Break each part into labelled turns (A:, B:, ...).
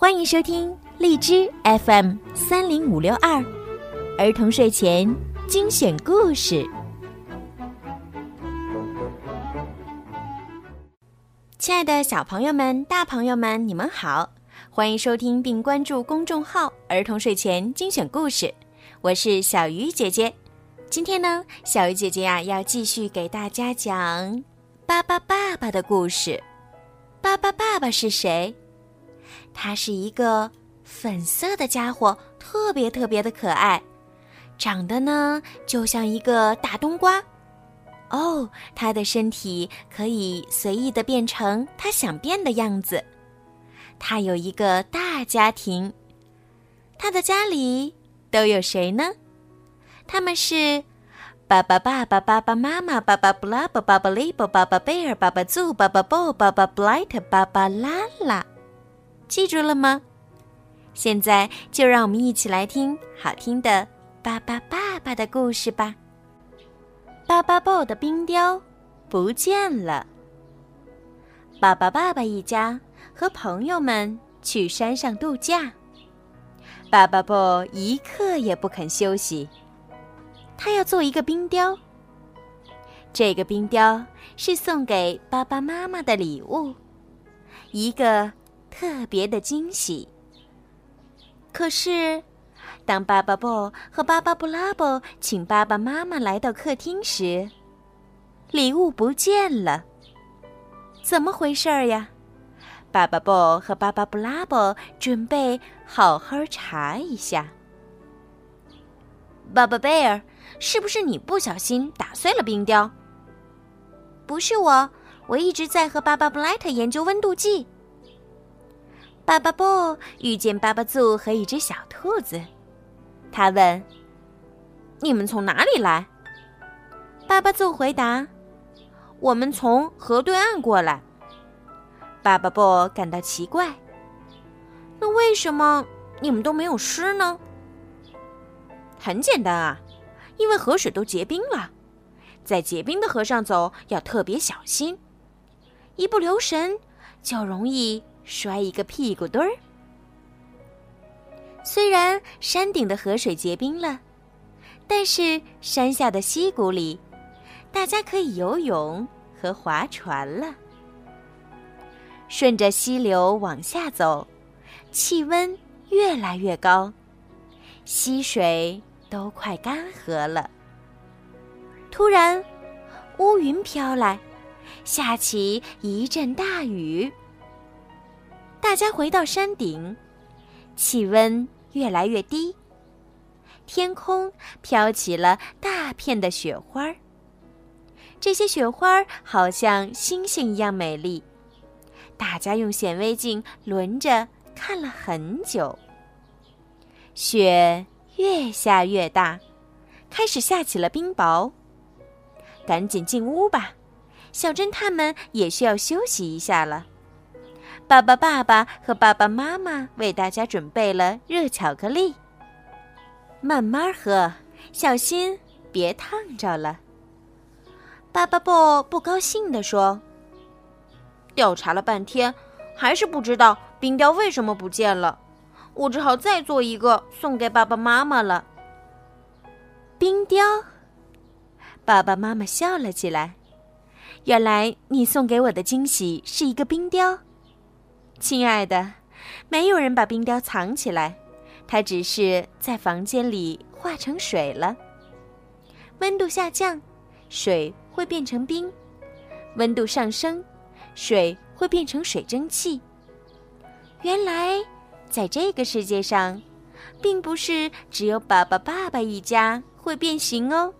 A: 欢迎收听荔枝 FM 三零五六二儿童睡前精选故事。亲爱的小朋友们、大朋友们，你们好！欢迎收听并关注公众号“儿童睡前精选故事”，我是小鱼姐姐。今天呢，小鱼姐姐呀要继续给大家讲巴巴爸爸的故事。巴巴爸爸是谁？他是一个粉色的家伙，特别特别的可爱，长得呢就像一个大冬瓜。哦，他的身体可以随意的变成他想变的样子。他有一个大家庭，他的家里都有谁呢？他们是爸爸、爸爸、爸爸妈妈、爸爸布拉伯、爸布利伯、爸爸贝尔、爸爸祖、爸爸布、爸爸布莱特、爸爸拉拉。记住了吗？现在就让我们一起来听好听的巴巴爸爸的故事吧。巴巴布的冰雕不见了。巴巴爸爸一家和朋友们去山上度假。巴巴布一刻也不肯休息，他要做一个冰雕。这个冰雕是送给爸爸妈妈的礼物，一个。特别的惊喜。可是，当巴巴布和巴巴布拉布请爸爸妈妈来到客厅时，礼物不见了。怎么回事儿呀？巴巴布和巴巴布拉布准备好好查一下。巴巴贝尔，是不是你不小心打碎了冰雕？
B: 不是我，我一直在和巴巴布莱特研究温度计。
A: 巴巴布遇见巴巴祖和一只小兔子，他问：“你们从哪里来？”巴巴祖回答：“我们从河对岸过来。”巴巴布感到奇怪：“那为什么你们都没有湿呢？”很简单啊，因为河水都结冰了，在结冰的河上走要特别小心，一不留神就容易。摔一个屁股墩儿。虽然山顶的河水结冰了，但是山下的溪谷里，大家可以游泳和划船了。顺着溪流往下走，气温越来越高，溪水都快干涸了。突然，乌云飘来，下起一阵大雨。大家回到山顶，气温越来越低，天空飘起了大片的雪花儿。这些雪花好像星星一样美丽，大家用显微镜轮着看了很久。雪越下越大，开始下起了冰雹。赶紧进屋吧，小侦探们也需要休息一下了。爸爸、爸爸和爸爸妈妈为大家准备了热巧克力。慢慢喝，小心别烫着了。巴巴布不高兴地说：“调查了半天，还是不知道冰雕为什么不见了，我只好再做一个送给爸爸妈妈了。”冰雕，爸爸妈妈笑了起来。原来你送给我的惊喜是一个冰雕。亲爱的，没有人把冰雕藏起来，它只是在房间里化成水了。温度下降，水会变成冰；温度上升，水会变成水蒸气。原来，在这个世界上，并不是只有爸爸、爸爸一家会变形哦。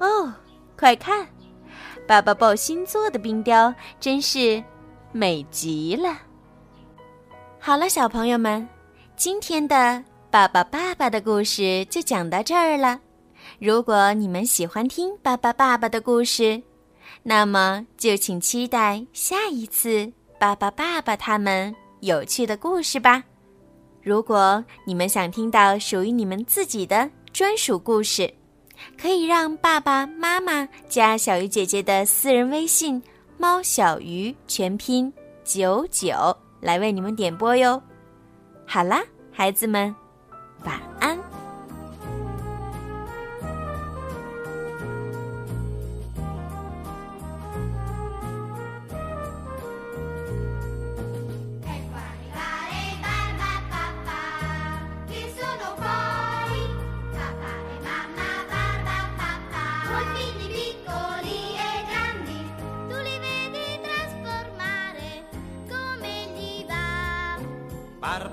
A: 哦，快看，爸爸抱新做的冰雕，真是。美极了！好了，小朋友们，今天的爸爸爸爸的故事就讲到这儿了。如果你们喜欢听爸爸爸爸的故事，那么就请期待下一次爸爸爸爸他们有趣的故事吧。如果你们想听到属于你们自己的专属故事，可以让爸爸妈妈加小鱼姐姐的私人微信。猫小鱼全拼九九来为你们点播哟。好啦，孩子们，晚安。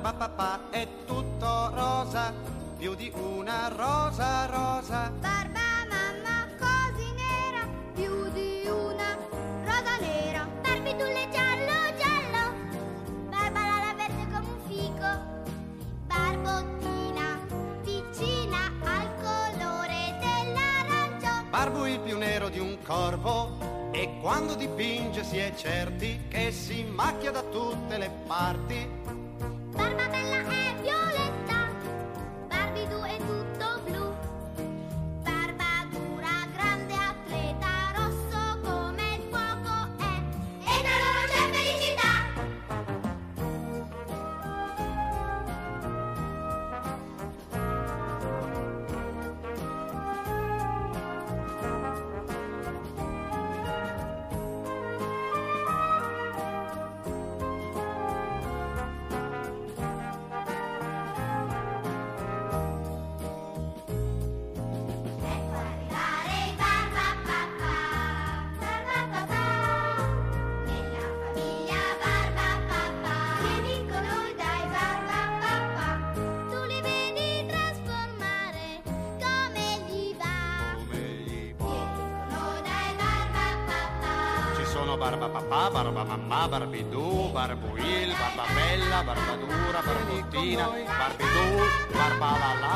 C: Papà è tutto rosa, più di una rosa rosa.
D: Barba mamma così nera, più di una rosa nera. Barbitulle giallo giallo, barba la verde come un fico. Barbottina vicina al colore dell'arancio.
C: Barbo il più nero di un corvo e quando dipinge si è certi che si macchia da tutte le parti. Barba papà, barba mamma, barbidù, barbuil, barba bella, barba dura, barbottina, barbidù, barba la la,